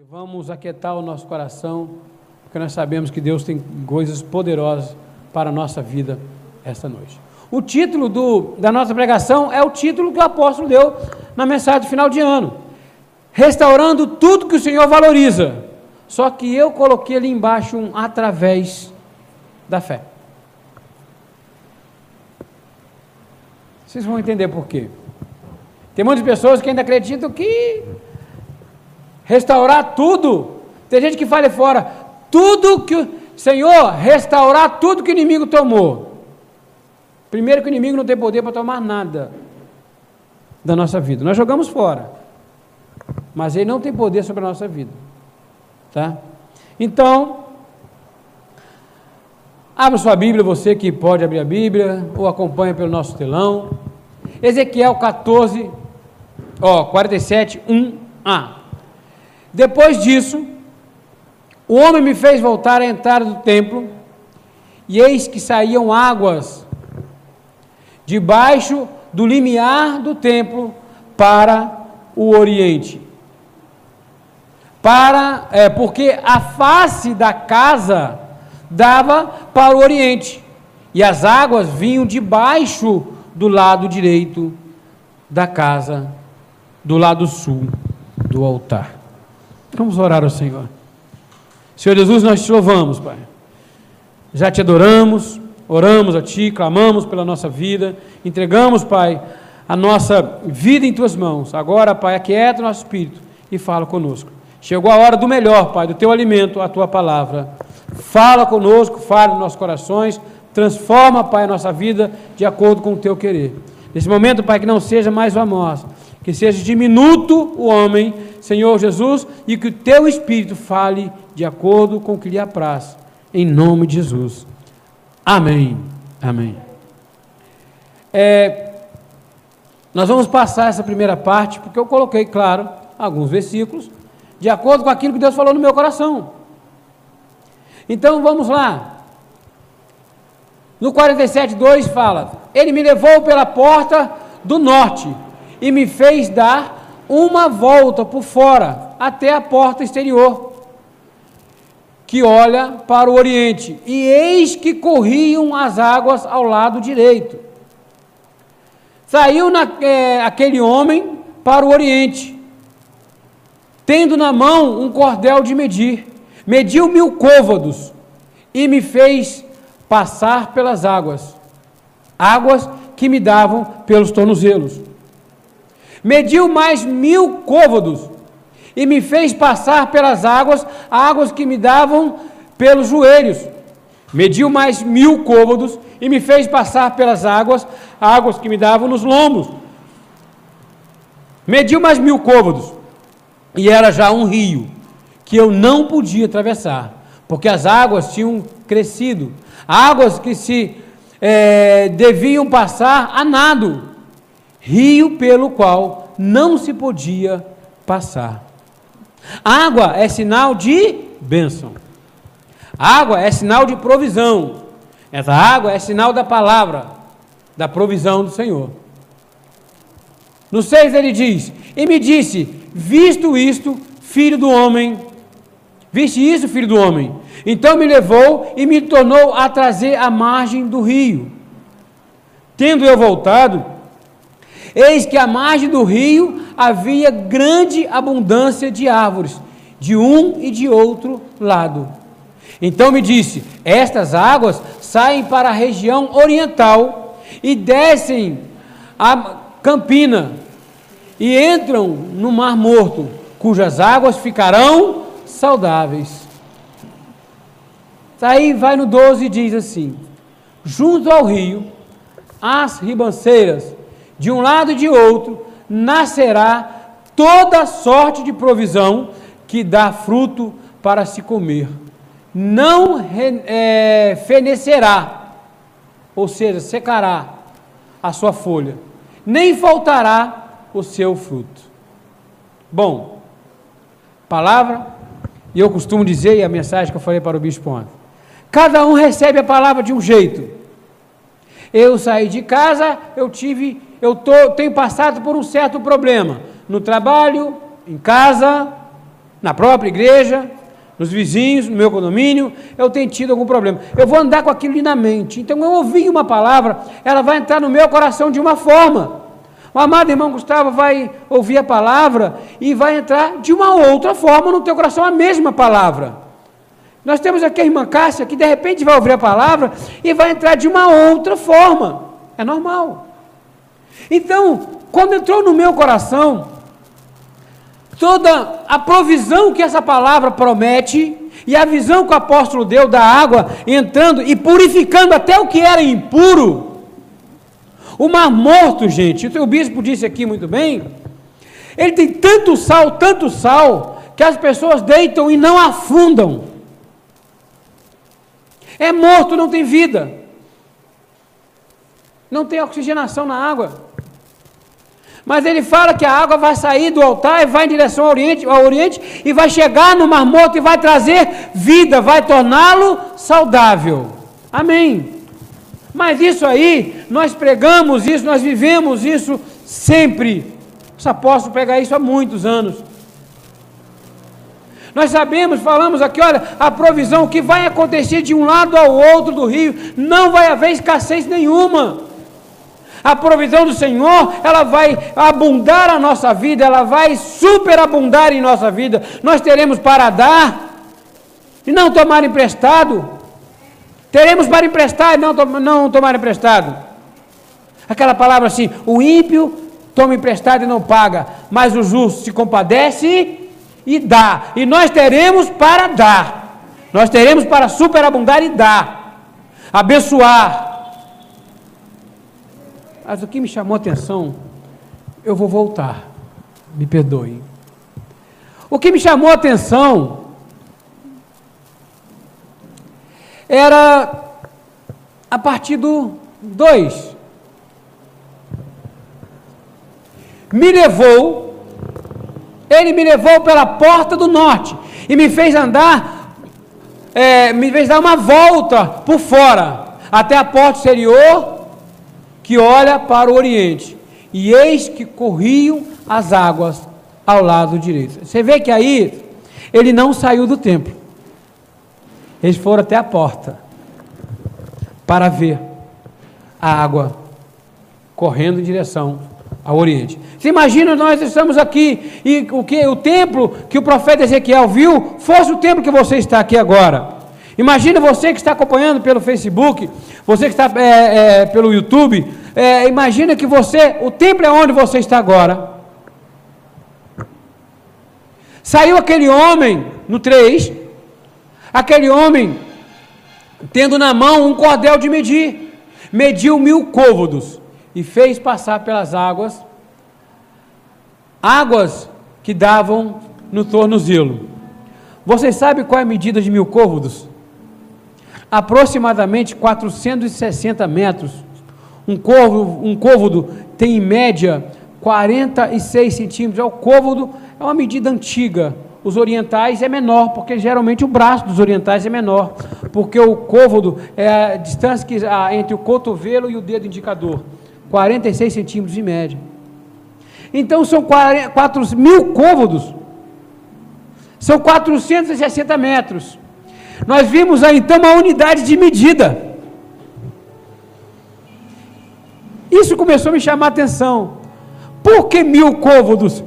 E vamos aquietar o nosso coração, porque nós sabemos que Deus tem coisas poderosas para a nossa vida esta noite. O título do, da nossa pregação é o título que o apóstolo deu na mensagem do final de ano: Restaurando tudo que o Senhor valoriza. Só que eu coloquei ali embaixo um através da fé. Vocês vão entender por quê. Tem muitas pessoas que ainda acreditam que restaurar tudo. Tem gente que fala fora, tudo que o Senhor, restaurar tudo que o inimigo tomou. Primeiro que o inimigo não tem poder para tomar nada da nossa vida. Nós jogamos fora. Mas ele não tem poder sobre a nossa vida. Tá? Então, abra sua Bíblia, você que pode abrir a Bíblia, ou acompanha pelo nosso telão. Ezequiel 14, ó, 47, 1a. Depois disso, o homem me fez voltar à entrada do templo, e eis que saíam águas debaixo do limiar do templo para o oriente. Para, é, porque a face da casa dava para o oriente, e as águas vinham debaixo do lado direito da casa, do lado sul do altar. Vamos orar ao Senhor. Senhor Jesus, nós te louvamos, Pai. Já te adoramos, oramos a Ti, clamamos pela nossa vida, entregamos, Pai, a nossa vida em Tuas mãos. Agora, Pai, aquieta o nosso espírito e fala conosco. Chegou a hora do melhor, Pai, do Teu alimento, a Tua palavra. Fala conosco, fala nos nossos corações, transforma, Pai, a nossa vida de acordo com o Teu querer. Nesse momento, Pai, que não seja mais o amor, que seja diminuto o homem, Senhor Jesus, e que o teu Espírito fale de acordo com o que lhe apraz, em nome de Jesus. Amém. Amém. É, nós vamos passar essa primeira parte, porque eu coloquei, claro, alguns versículos, de acordo com aquilo que Deus falou no meu coração. Então vamos lá. No 47,2 fala: Ele me levou pela porta do norte e me fez dar uma volta por fora até a porta exterior, que olha para o oriente, e eis que corriam as águas ao lado direito. Saiu na, é, aquele homem para o oriente, tendo na mão um cordel de medir, mediu mil côvados e me fez passar pelas águas, águas que me davam pelos tornozelos mediu mais mil côvados e me fez passar pelas águas, águas que me davam pelos joelhos. Mediu mais mil côvados e me fez passar pelas águas, águas que me davam nos lombos. Mediu mais mil côvados e era já um rio que eu não podia atravessar, porque as águas tinham crescido, águas que se é, deviam passar a nado rio pelo qual não se podia passar. Água é sinal de bênção. Água é sinal de provisão. Essa água é sinal da palavra, da provisão do Senhor. No 6 ele diz: E me disse: Visto isto, filho do homem, viste isso, filho do homem? Então me levou e me tornou a trazer à margem do rio. Tendo eu voltado, Eis que à margem do rio havia grande abundância de árvores, de um e de outro lado. Então me disse: Estas águas saem para a região oriental e descem a Campina e entram no Mar Morto, cujas águas ficarão saudáveis. Aí vai no 12 e diz assim: Junto ao rio, as ribanceiras de um lado e de outro, nascerá toda sorte de provisão que dá fruto para se comer. Não é, fenecerá, ou seja, secará a sua folha, nem faltará o seu fruto. Bom, palavra, e eu costumo dizer, e a mensagem que eu falei para o bispo ontem, cada um recebe a palavra de um jeito. Eu saí de casa, eu tive eu tô, tenho passado por um certo problema no trabalho, em casa, na própria igreja, nos vizinhos, no meu condomínio, eu tenho tido algum problema. Eu vou andar com aquilo na mente. Então, eu ouvi uma palavra, ela vai entrar no meu coração de uma forma. O amado irmão Gustavo vai ouvir a palavra e vai entrar de uma outra forma no teu coração a mesma palavra. Nós temos aqui a irmã Cássia que de repente vai ouvir a palavra e vai entrar de uma outra forma. É normal. Então, quando entrou no meu coração, toda a provisão que essa palavra promete e a visão que o apóstolo deu da água entrando e purificando até o que era impuro. O mar morto, gente, o bispo disse aqui muito bem, ele tem tanto sal, tanto sal, que as pessoas deitam e não afundam. É morto, não tem vida. Não tem oxigenação na água. Mas ele fala que a água vai sair do altar e vai em direção ao oriente, ao oriente e vai chegar no Mar Morto e vai trazer vida, vai torná-lo saudável. Amém. Mas isso aí, nós pregamos isso, nós vivemos isso sempre. Os apóstolos pregam isso há muitos anos. Nós sabemos, falamos aqui, olha, a provisão que vai acontecer de um lado ao outro do rio, não vai haver escassez nenhuma. A provisão do Senhor, ela vai abundar a nossa vida, ela vai superabundar em nossa vida. Nós teremos para dar e não tomar emprestado. Teremos para emprestar e não, não tomar emprestado. Aquela palavra assim: o ímpio toma emprestado e não paga, mas o justo se compadece e dá. E nós teremos para dar. Nós teremos para superabundar e dar. Abençoar mas o que me chamou a atenção, eu vou voltar, me perdoe. O que me chamou a atenção era a partir do 2. Me levou, ele me levou pela porta do norte e me fez andar, é, me fez dar uma volta por fora, até a porta exterior que olha para o oriente, e eis que corriam as águas ao lado direito. Você vê que aí ele não saiu do templo. Eles foram até a porta para ver a água correndo em direção ao Oriente. Você imagina nós estamos aqui e o que o templo que o profeta Ezequiel viu fosse o templo que você está aqui agora. Imagina você que está acompanhando pelo Facebook, você que está é, é, pelo YouTube, é, imagina que você, o templo é onde você está agora. Saiu aquele homem, no 3, aquele homem tendo na mão um cordel de medir, mediu mil côvados e fez passar pelas águas, águas que davam no tornozelo. Você sabe qual é a medida de mil côvados? Aproximadamente 460 metros. Um, corvo, um côvodo tem em média 46 centímetros. É o côvodo é uma medida antiga. Os orientais é menor, porque geralmente o braço dos orientais é menor, porque o côvodo é a distância que, a, entre o cotovelo e o dedo indicador, 46 centímetros em média. Então são 4 mil côvodos, são 460 metros. Nós vimos aí então uma unidade de medida. Isso começou a me chamar a atenção. Por que mil côvados?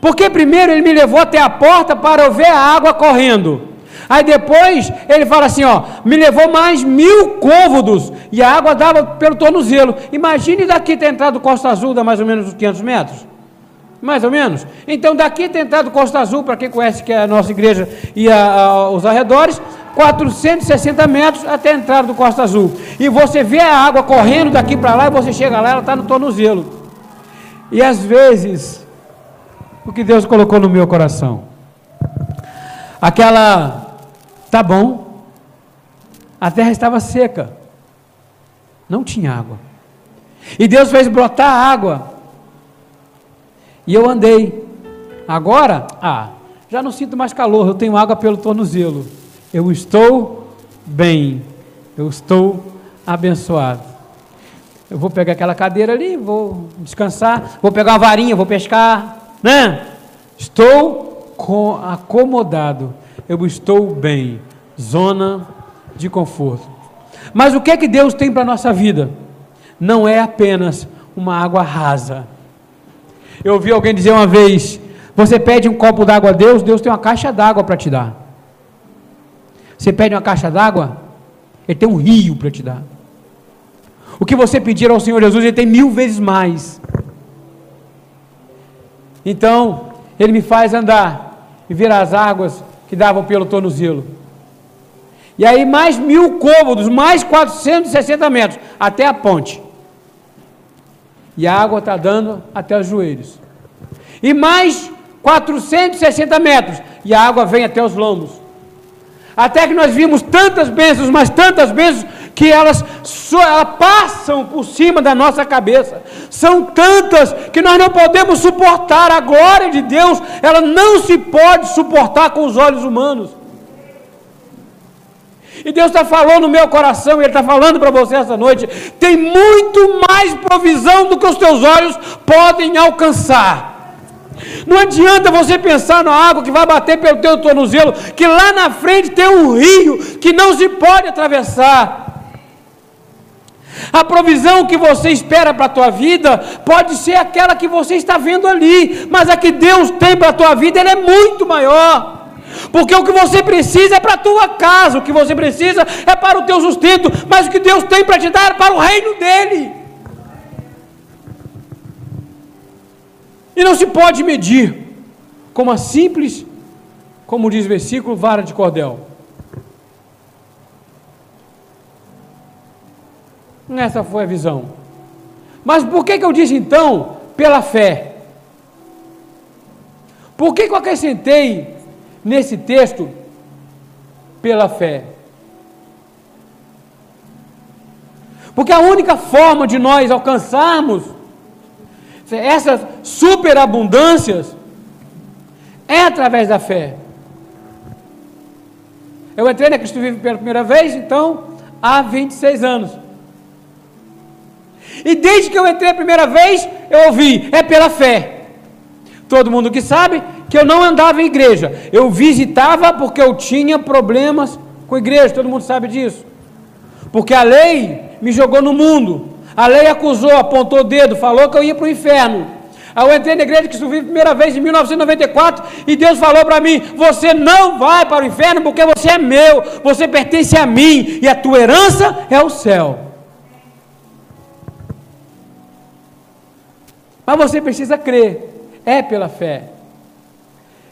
Porque primeiro ele me levou até a porta para eu ver a água correndo. Aí depois ele fala assim: ó, me levou mais mil côvados e a água dava pelo tornozelo. Imagine daqui ter entrado Costa Azul, dá mais ou menos uns 500 metros. Mais ou menos? Então, daqui ter entrado Costa Azul, para quem conhece que é a nossa igreja e a, a, os arredores, 460 metros até a entrada do Costa Azul. E você vê a água correndo daqui para lá e você chega lá, ela está no tornozelo. E às vezes, o que Deus colocou no meu coração, aquela, tá bom, a terra estava seca, não tinha água. E Deus fez brotar água e eu andei. Agora, ah, já não sinto mais calor, eu tenho água pelo tornozelo. Eu estou bem, eu estou abençoado. Eu vou pegar aquela cadeira ali, vou descansar, vou pegar uma varinha, vou pescar, né? Estou acomodado, eu estou bem. Zona de conforto. Mas o que é que Deus tem para a nossa vida? Não é apenas uma água rasa. Eu ouvi alguém dizer uma vez: você pede um copo d'água a Deus, Deus tem uma caixa d'água para te dar. Você pede uma caixa d'água, Ele tem um rio para te dar. O que você pedir ao Senhor Jesus, Ele tem mil vezes mais. Então, Ele me faz andar e ver as águas que davam pelo tornozelo. E aí, mais mil cômodos, mais 460 metros, até a ponte. E a água está dando até os joelhos. E mais 460 metros, e a água vem até os lombos. Até que nós vimos tantas bênçãos, mas tantas bênçãos, que elas, elas passam por cima da nossa cabeça. São tantas que nós não podemos suportar. A glória de Deus, ela não se pode suportar com os olhos humanos. E Deus está falando no meu coração, e Ele está falando para você essa noite: tem muito mais provisão do que os teus olhos podem alcançar. Não adianta você pensar na água que vai bater pelo teu tornozelo, que lá na frente tem um rio que não se pode atravessar. A provisão que você espera para a tua vida pode ser aquela que você está vendo ali, mas a que Deus tem para a tua vida é muito maior. Porque o que você precisa é para a tua casa, o que você precisa é para o teu sustento, mas o que Deus tem para te dar é para o reino dele. E não se pode medir com uma simples, como diz o versículo, vara de cordel. Essa foi a visão. Mas por que, que eu disse então pela fé? Por que, que eu acrescentei nesse texto pela fé? Porque a única forma de nós alcançarmos essas superabundâncias é através da fé. Eu entrei na Cristo Vive pela primeira vez, então, há 26 anos. E desde que eu entrei a primeira vez, eu ouvi, é pela fé. Todo mundo que sabe que eu não andava em igreja. Eu visitava porque eu tinha problemas com a igreja, todo mundo sabe disso. Porque a lei me jogou no mundo. A lei acusou, apontou o dedo, falou que eu ia para o inferno. Aí eu entrei na igreja que subi a primeira vez em 1994 e Deus falou para mim: Você não vai para o inferno porque você é meu, você pertence a mim e a tua herança é o céu. Mas você precisa crer, é pela fé.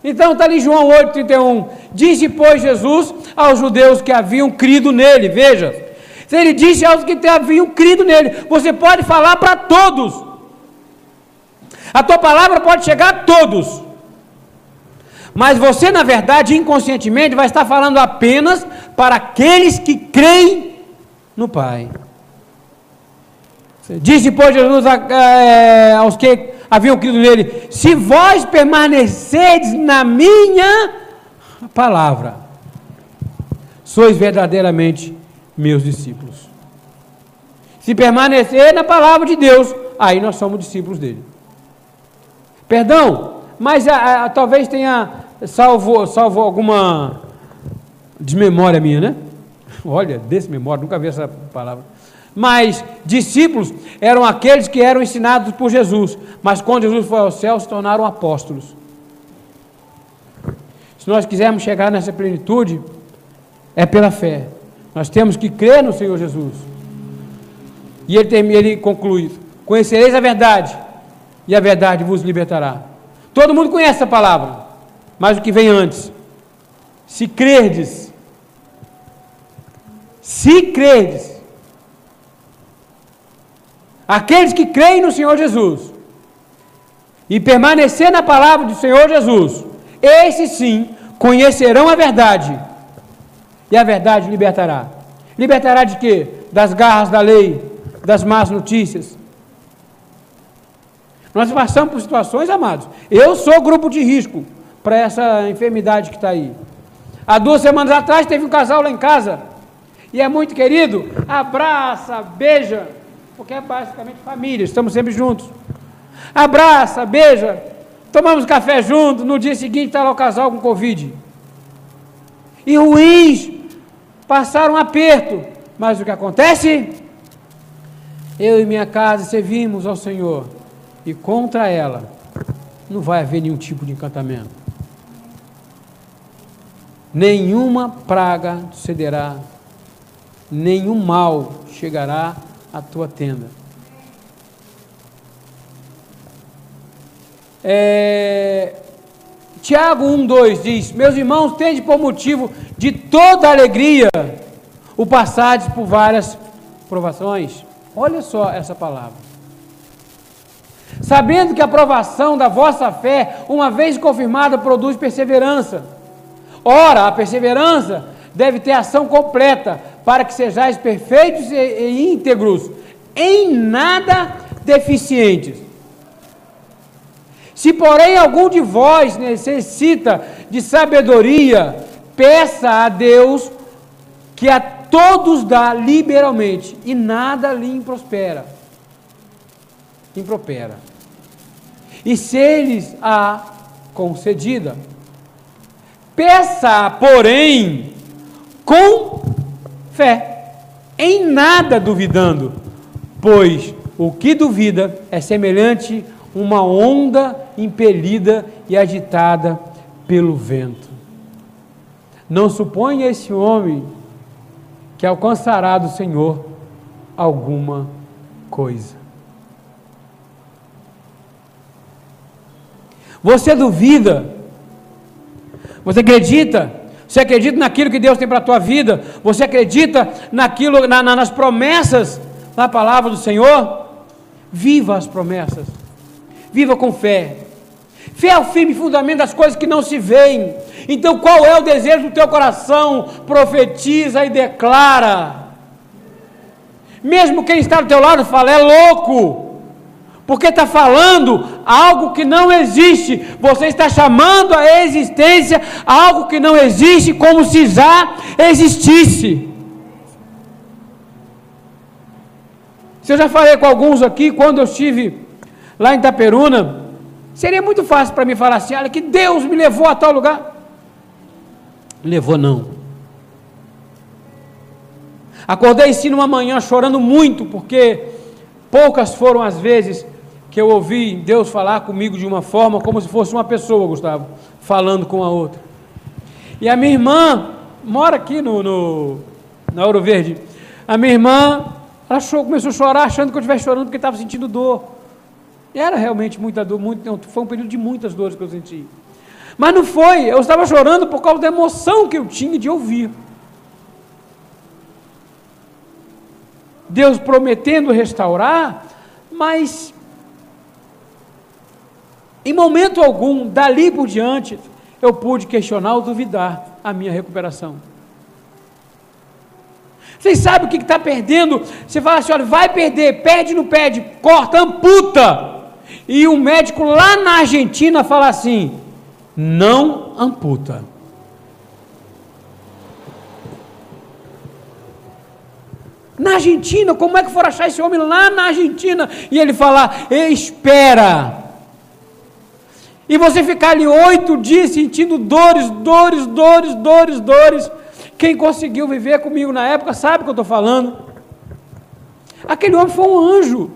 Então está ali João 8,31. Disse, pois, Jesus aos judeus que haviam crido nele, veja, se ele disse aos que haviam crido nele, você pode falar para todos. A tua palavra pode chegar a todos. Mas você, na verdade, inconscientemente, vai estar falando apenas para aqueles que creem no Pai. Disse, pois, Jesus é, aos que haviam crido nele: Se vós permanecerdes na minha palavra, sois verdadeiramente meus discípulos. Se permanecer na palavra de Deus, aí nós somos discípulos dele. Perdão, mas a, ah, a, ah, talvez tenha salvo, salvo alguma desmemória minha, né? Olha, desmemória, nunca vi essa palavra. Mas discípulos eram aqueles que eram ensinados por Jesus, mas quando Jesus foi ao céu se tornaram apóstolos. Se nós quisermos chegar nessa plenitude, é pela fé. Nós temos que crer no Senhor Jesus. E ele, termina, ele conclui: Conhecereis a verdade, e a verdade vos libertará. Todo mundo conhece essa palavra, mas o que vem antes? Se crerdes, se crerdes, aqueles que creem no Senhor Jesus e permanecer na palavra do Senhor Jesus, esses sim conhecerão a verdade e a verdade libertará. Libertará de quê? Das garras da lei, das más notícias. Nós passamos por situações, amados. Eu sou grupo de risco para essa enfermidade que está aí. Há duas semanas atrás teve um casal lá em casa. E é muito querido. Abraça, beija. Porque é basicamente família, estamos sempre juntos. Abraça, beija. tomamos café junto, no dia seguinte estava o casal com Covid. E ruins, passaram aperto. Mas o que acontece? Eu e minha casa servimos ao Senhor. E contra ela não vai haver nenhum tipo de encantamento. Nenhuma praga sucederá, nenhum mal chegará à tua tenda. É, Tiago 1,2 diz: Meus irmãos, tende por motivo de toda alegria o passar por várias provações. Olha só essa palavra. Sabendo que a aprovação da vossa fé, uma vez confirmada, produz perseverança. Ora, a perseverança deve ter ação completa, para que sejais perfeitos e íntegros, em nada deficientes. Se, porém, algum de vós necessita de sabedoria, peça a Deus que a todos dá liberalmente e nada lhe improspera. Impropera. E se eles a concedida, peça, porém, com fé, em nada duvidando, pois o que duvida é semelhante uma onda impelida e agitada pelo vento. Não suponha esse homem que alcançará do Senhor alguma coisa. Você duvida? Você acredita? Você acredita naquilo que Deus tem para a tua vida? Você acredita naquilo, na, na, nas promessas da palavra do Senhor? Viva as promessas. Viva com fé. Fé é o firme fundamento das coisas que não se veem. Então, qual é o desejo do teu coração? Profetiza e declara. Mesmo quem está do teu lado fala, é louco, porque está falando algo que não existe. Você está chamando a existência algo que não existe, como se já existisse. Se eu já falei com alguns aqui, quando eu estive lá em Itaperuna, seria muito fácil para mim falar assim: olha, que Deus me levou a tal lugar. Levou não. Acordei sim numa manhã chorando muito, porque poucas foram as vezes que eu ouvi Deus falar comigo de uma forma como se fosse uma pessoa, Gustavo, falando com a outra. E a minha irmã mora aqui no, no na Ouro Verde. A minha irmã ela começou a chorar achando que eu estivesse chorando porque estava sentindo dor. Era realmente muita dor, muito, foi um período de muitas dores que eu senti. Mas não foi, eu estava chorando por causa da emoção que eu tinha de ouvir. Deus prometendo restaurar, mas em momento algum, dali por diante, eu pude questionar ou duvidar a minha recuperação. Vocês sabem o que está perdendo? Você fala assim: olha, vai perder, perde, não perde, corta, amputa. E o médico lá na Argentina fala assim: não amputa. Na Argentina, como é que for achar esse homem lá na Argentina? E ele falar: espera. E você ficar ali oito dias sentindo dores, dores, dores, dores, dores. Quem conseguiu viver comigo na época sabe o que eu estou falando. Aquele homem foi um anjo.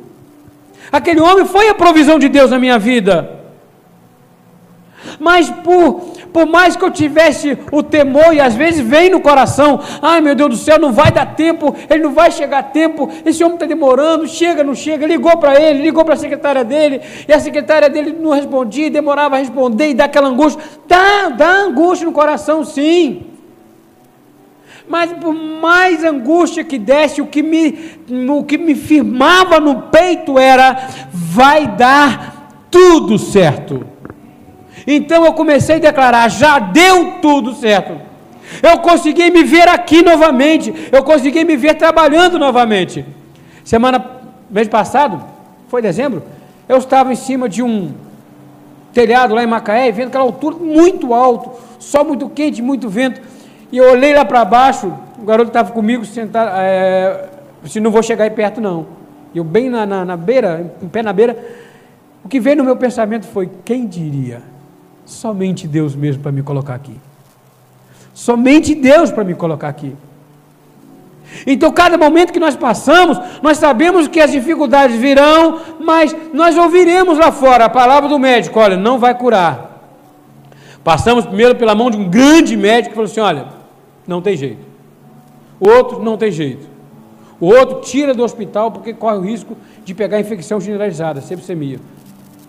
Aquele homem foi a provisão de Deus na minha vida. Mas por, por mais que eu tivesse o temor, e às vezes vem no coração, ai meu Deus do céu, não vai dar tempo, ele não vai chegar a tempo, esse homem está demorando, chega, não chega, ligou para ele, ligou para a secretária dele, e a secretária dele não respondia, demorava a responder, e dá aquela angústia, dá, dá angústia no coração sim. Mas por mais angústia que desse, o que me, o que me firmava no peito era: vai dar tudo certo. Então eu comecei a declarar: já deu tudo certo. Eu consegui me ver aqui novamente. Eu consegui me ver trabalhando novamente. Semana, mês passado, foi dezembro, eu estava em cima de um telhado lá em Macaé, vendo aquela altura muito alto, sol muito quente, muito vento. E eu olhei lá para baixo, o garoto estava comigo, sentado, é, se não vou chegar aí perto não. E eu bem na, na, na beira, em pé na beira, que veio no meu pensamento foi: quem diria? Somente Deus mesmo para me colocar aqui. Somente Deus para me colocar aqui. Então, cada momento que nós passamos, nós sabemos que as dificuldades virão, mas nós ouviremos lá fora a palavra do médico: olha, não vai curar. Passamos primeiro pela mão de um grande médico que falou assim: olha, não tem jeito. O outro não tem jeito. O outro tira do hospital porque corre o risco de pegar infecção generalizada, sepsemia.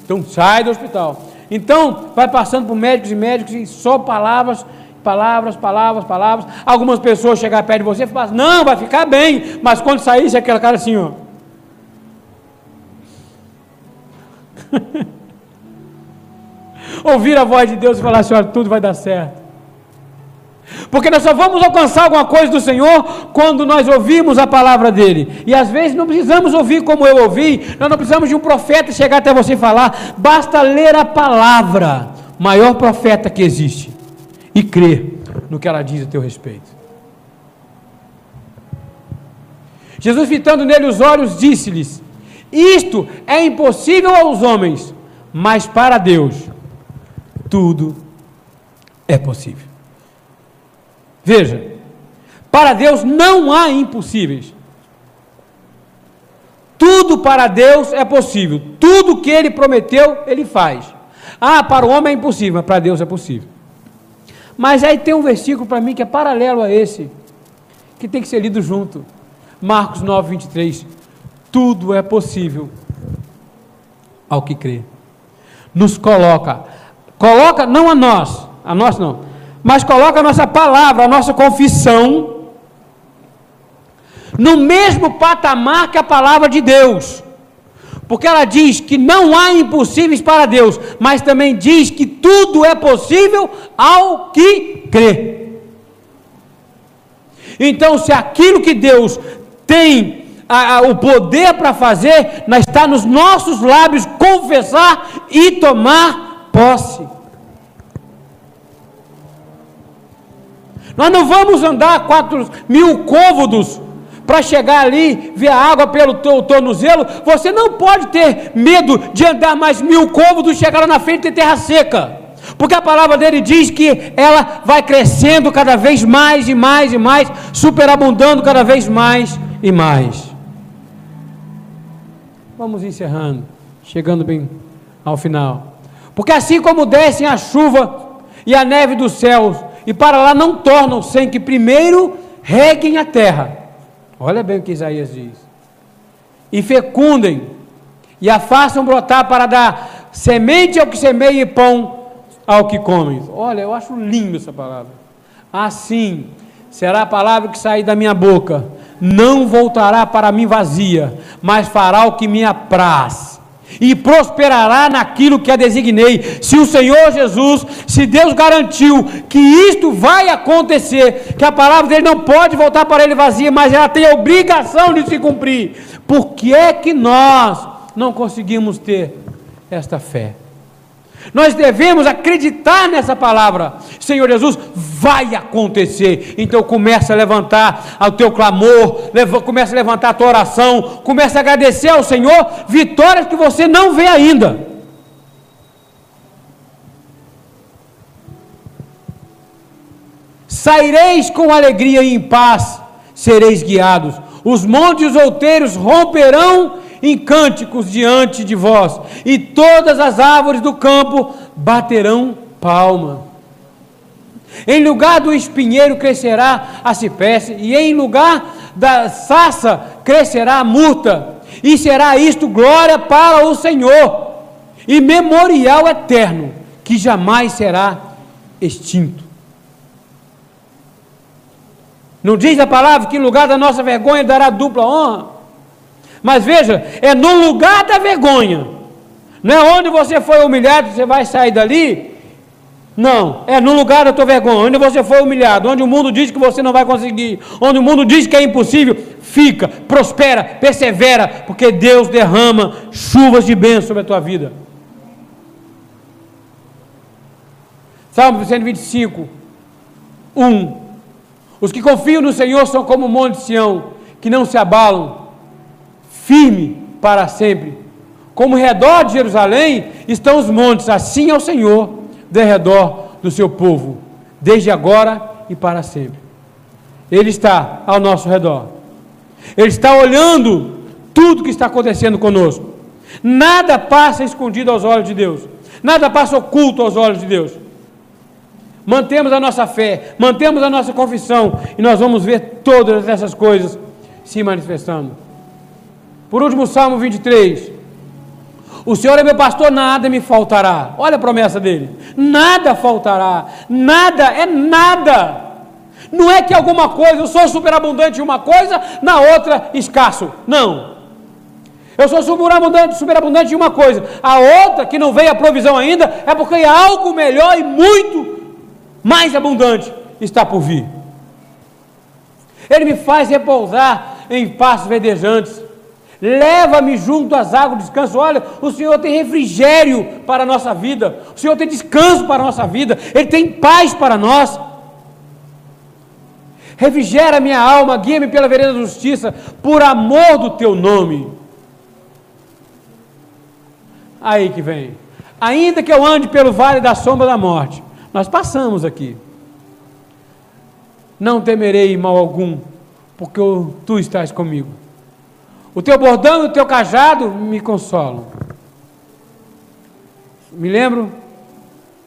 Então sai do hospital. Então vai passando por médicos e médicos e só palavras Palavras, palavras, palavras. Algumas pessoas chegam perto de você e falam, não, vai ficar bem. Mas quando saísse aquela cara assim, ó. Ouvir a voz de Deus e falar assim, olha, tudo vai dar certo. Porque nós só vamos alcançar alguma coisa do Senhor quando nós ouvimos a palavra dele. E às vezes não precisamos ouvir como eu ouvi, nós não precisamos de um profeta chegar até você e falar, basta ler a palavra, maior profeta que existe e crer no que ela diz a teu respeito. Jesus, fitando nele os olhos, disse-lhes: Isto é impossível aos homens, mas para Deus tudo é possível. Veja, para Deus não há impossíveis. Tudo para Deus é possível. Tudo que Ele prometeu, Ele faz. Ah, para o homem é impossível, mas para Deus é possível. Mas aí tem um versículo para mim que é paralelo a esse, que tem que ser lido junto. Marcos 9, 23. Tudo é possível ao que crê. Nos coloca, coloca não a nós, a nós não, mas coloca a nossa palavra, a nossa confissão, no mesmo patamar que a palavra de Deus porque ela diz que não há impossíveis para Deus, mas também diz que tudo é possível ao que crê. Então, se aquilo que Deus tem a, a, o poder para fazer, está nos nossos lábios confessar e tomar posse. Nós não vamos andar quatro mil côvados para chegar ali, ver a água pelo teu tornozelo, você não pode ter medo de andar mais mil côvados, chegar lá na frente e ter terra seca. Porque a palavra dele diz que ela vai crescendo cada vez mais e mais e mais, superabundando cada vez mais e mais. Vamos encerrando, chegando bem ao final. Porque assim como descem a chuva e a neve dos céus, e para lá não tornam sem que primeiro reguem a terra Olha bem o que Isaías diz. E fecundem, e a façam brotar para dar semente ao que semeia e pão ao que come. Olha, eu acho lindo essa palavra. Assim será a palavra que sair da minha boca. Não voltará para mim vazia, mas fará o que me apraz e prosperará naquilo que a designei. Se o Senhor Jesus, se Deus garantiu que isto vai acontecer, que a palavra dele não pode voltar para ele vazia, mas ela tem a obrigação de se cumprir, por que é que nós não conseguimos ter esta fé? Nós devemos acreditar nessa palavra. Senhor Jesus, vai acontecer. Então começa a levantar o teu clamor, começa a levantar a tua oração, começa a agradecer ao Senhor vitórias que você não vê ainda. Saireis com alegria e em paz, sereis guiados. Os montes os outeiros romperão em cânticos diante de vós, e todas as árvores do campo baterão palma. Em lugar do espinheiro crescerá a cipreste, e em lugar da sassa crescerá a murta, e será isto glória para o Senhor, e memorial eterno, que jamais será extinto. Não diz a palavra que em lugar da nossa vergonha dará dupla honra? Mas veja, é no lugar da vergonha. Não é onde você foi humilhado, você vai sair dali. Não, é no lugar da tua vergonha, onde você foi humilhado, onde o mundo diz que você não vai conseguir, onde o mundo diz que é impossível, fica, prospera, persevera, porque Deus derrama chuvas de bênção sobre a tua vida. Salmo 125, 1. Os que confiam no Senhor são como o monte de Sião, que não se abalam, firme para sempre. Como redor de Jerusalém estão os montes, assim é o Senhor de redor do seu povo, desde agora e para sempre. Ele está ao nosso redor. Ele está olhando tudo que está acontecendo conosco. Nada passa escondido aos olhos de Deus. Nada passa oculto aos olhos de Deus. Mantemos a nossa fé, mantemos a nossa confissão e nós vamos ver todas essas coisas se manifestando. Por último, Salmo 23. O Senhor é meu pastor, nada me faltará. Olha a promessa dele: nada faltará, nada é nada. Não é que alguma coisa, eu sou superabundante em uma coisa, na outra escasso. Não. Eu sou superabundante, superabundante em uma coisa, a outra que não veio a provisão ainda, é porque algo melhor e muito mais abundante está por vir. Ele me faz repousar em passos verdejantes leva-me junto às águas de descanso. Olha, o Senhor tem refrigério para a nossa vida, o Senhor tem descanso para a nossa vida, Ele tem paz para nós. Refrigera minha alma, guia-me pela vereda da justiça, por amor do teu nome. Aí que vem. Ainda que eu ande pelo vale da sombra da morte, nós passamos aqui. Não temerei mal algum, porque tu estás comigo. O teu bordão e o teu cajado me consolam. Me lembro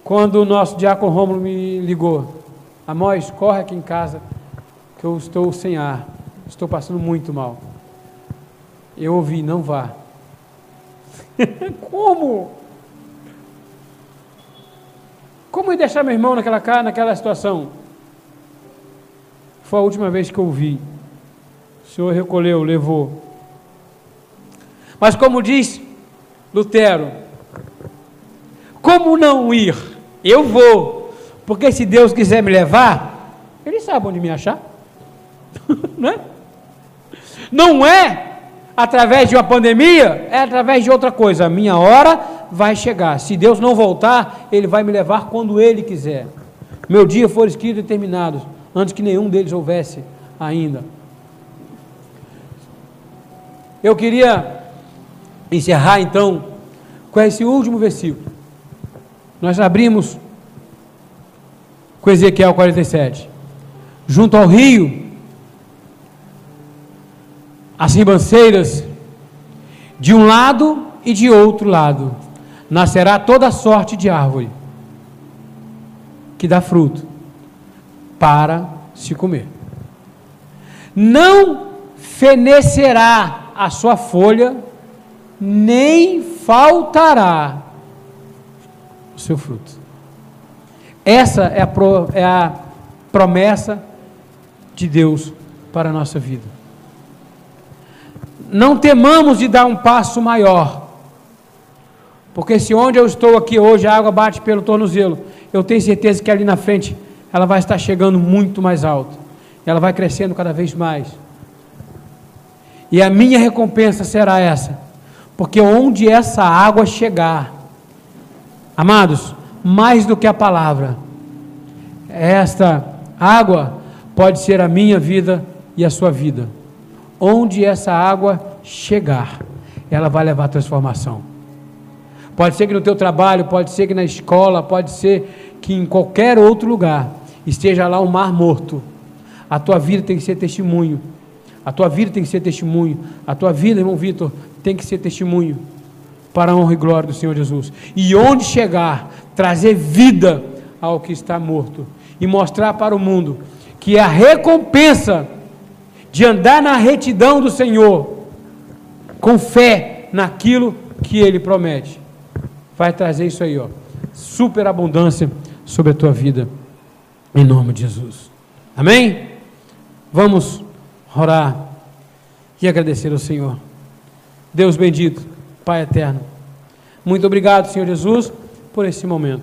quando o nosso diácono Rômulo me ligou. Amós, corre aqui em casa, que eu estou sem ar. Estou passando muito mal. Eu ouvi, não vá. Como? Como deixar meu irmão naquela, naquela situação? Foi a última vez que eu ouvi. O Senhor recolheu, levou. Mas como diz Lutero, como não ir? Eu vou, porque se Deus quiser me levar, Ele sabe onde me achar. não é? Não é através de uma pandemia, é através de outra coisa. A minha hora vai chegar. Se Deus não voltar, Ele vai me levar quando Ele quiser. Meu dia for escrito e terminado, antes que nenhum deles houvesse ainda. Eu queria encerrar então com esse último versículo. Nós abrimos com Ezequiel 47. Junto ao rio, as ribanceiras, de um lado e de outro lado, nascerá toda sorte de árvore que dá fruto para se comer. Não fenecerá a sua folha nem faltará o seu fruto. Essa é a, pro, é a promessa de Deus para a nossa vida. Não temamos de dar um passo maior, porque se onde eu estou aqui hoje a água bate pelo tornozelo, eu tenho certeza que ali na frente ela vai estar chegando muito mais alto, ela vai crescendo cada vez mais. E a minha recompensa será essa: porque onde essa água chegar, amados, mais do que a palavra, esta água pode ser a minha vida e a sua vida. Onde essa água chegar, ela vai levar transformação. Pode ser que no teu trabalho, pode ser que na escola, pode ser que em qualquer outro lugar esteja lá um mar morto. A tua vida tem que ser testemunho. A tua vida tem que ser testemunho. A tua vida, irmão Vitor, tem que ser testemunho para a honra e glória do Senhor Jesus. E onde chegar, trazer vida ao que está morto e mostrar para o mundo que a recompensa de andar na retidão do Senhor, com fé naquilo que Ele promete, vai trazer isso aí, ó, superabundância sobre a tua vida, em nome de Jesus. Amém? Vamos orar e agradecer ao Senhor. Deus bendito, Pai eterno. Muito obrigado, Senhor Jesus, por esse momento.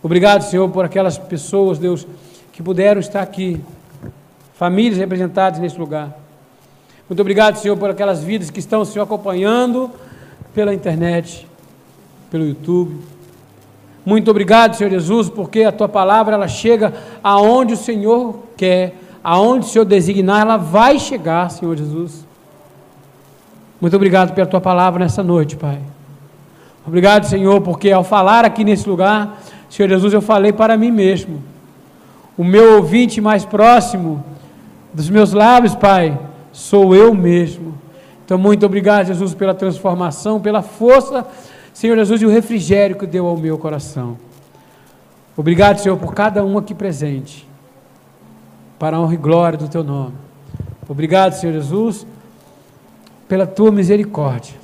Obrigado, Senhor, por aquelas pessoas, Deus, que puderam estar aqui, famílias representadas nesse lugar. Muito obrigado, Senhor, por aquelas vidas que estão, Senhor, acompanhando pela internet, pelo YouTube. Muito obrigado, Senhor Jesus, porque a tua palavra ela chega aonde o Senhor quer, aonde o Senhor designar, ela vai chegar, Senhor Jesus. Muito obrigado pela tua palavra nessa noite, Pai. Obrigado, Senhor, porque ao falar aqui nesse lugar, Senhor Jesus, eu falei para mim mesmo. O meu ouvinte mais próximo dos meus lábios, Pai, sou eu mesmo. Então, muito obrigado, Jesus, pela transformação, pela força, Senhor Jesus, e o refrigério que deu ao meu coração. Obrigado, Senhor, por cada um aqui presente, para a honra e glória do Teu nome. Obrigado, Senhor Jesus, pela Tua misericórdia.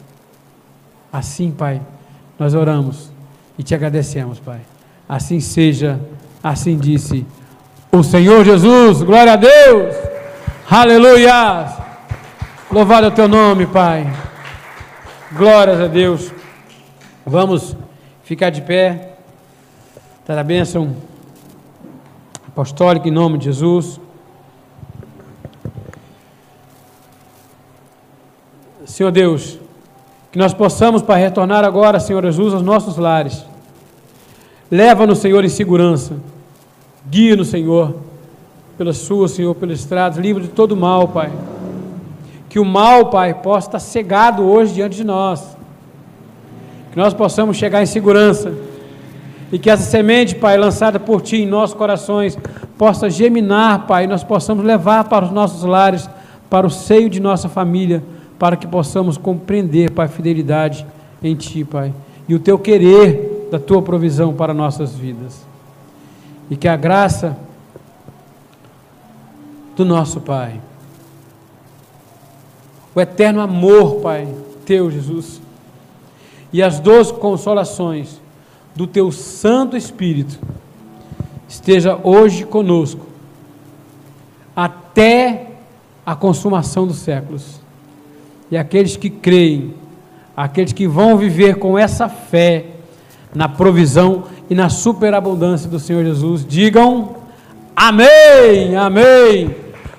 Assim, Pai, nós oramos e te agradecemos, Pai. Assim seja, assim disse o Senhor Jesus. Glória a Deus. Aleluia. Louvado é o teu nome, Pai. Glórias a Deus. Vamos ficar de pé. Dar a bênção apostólica em nome de Jesus. Senhor Deus, que nós possamos, para retornar agora, Senhor Jesus, aos nossos lares. Leva-nos, Senhor, em segurança. Guia-nos, Senhor, pelas suas, Senhor, pelas estradas. Livre de todo mal, Pai. Que o mal, Pai, possa estar cegado hoje diante de nós. Que nós possamos chegar em segurança. E que essa semente, Pai, lançada por Ti em nossos corações, possa geminar, Pai, e nós possamos levar para os nossos lares, para o seio de nossa família para que possamos compreender, Pai, a fidelidade em Ti, Pai, e o Teu querer da Tua provisão para nossas vidas. E que a graça do nosso Pai, o eterno amor, Pai, Teu, Jesus, e as doze consolações do Teu Santo Espírito, esteja hoje conosco, até a consumação dos séculos e aqueles que creem, aqueles que vão viver com essa fé na provisão e na superabundância do Senhor Jesus, digam amém, amém.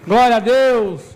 Glória a Deus.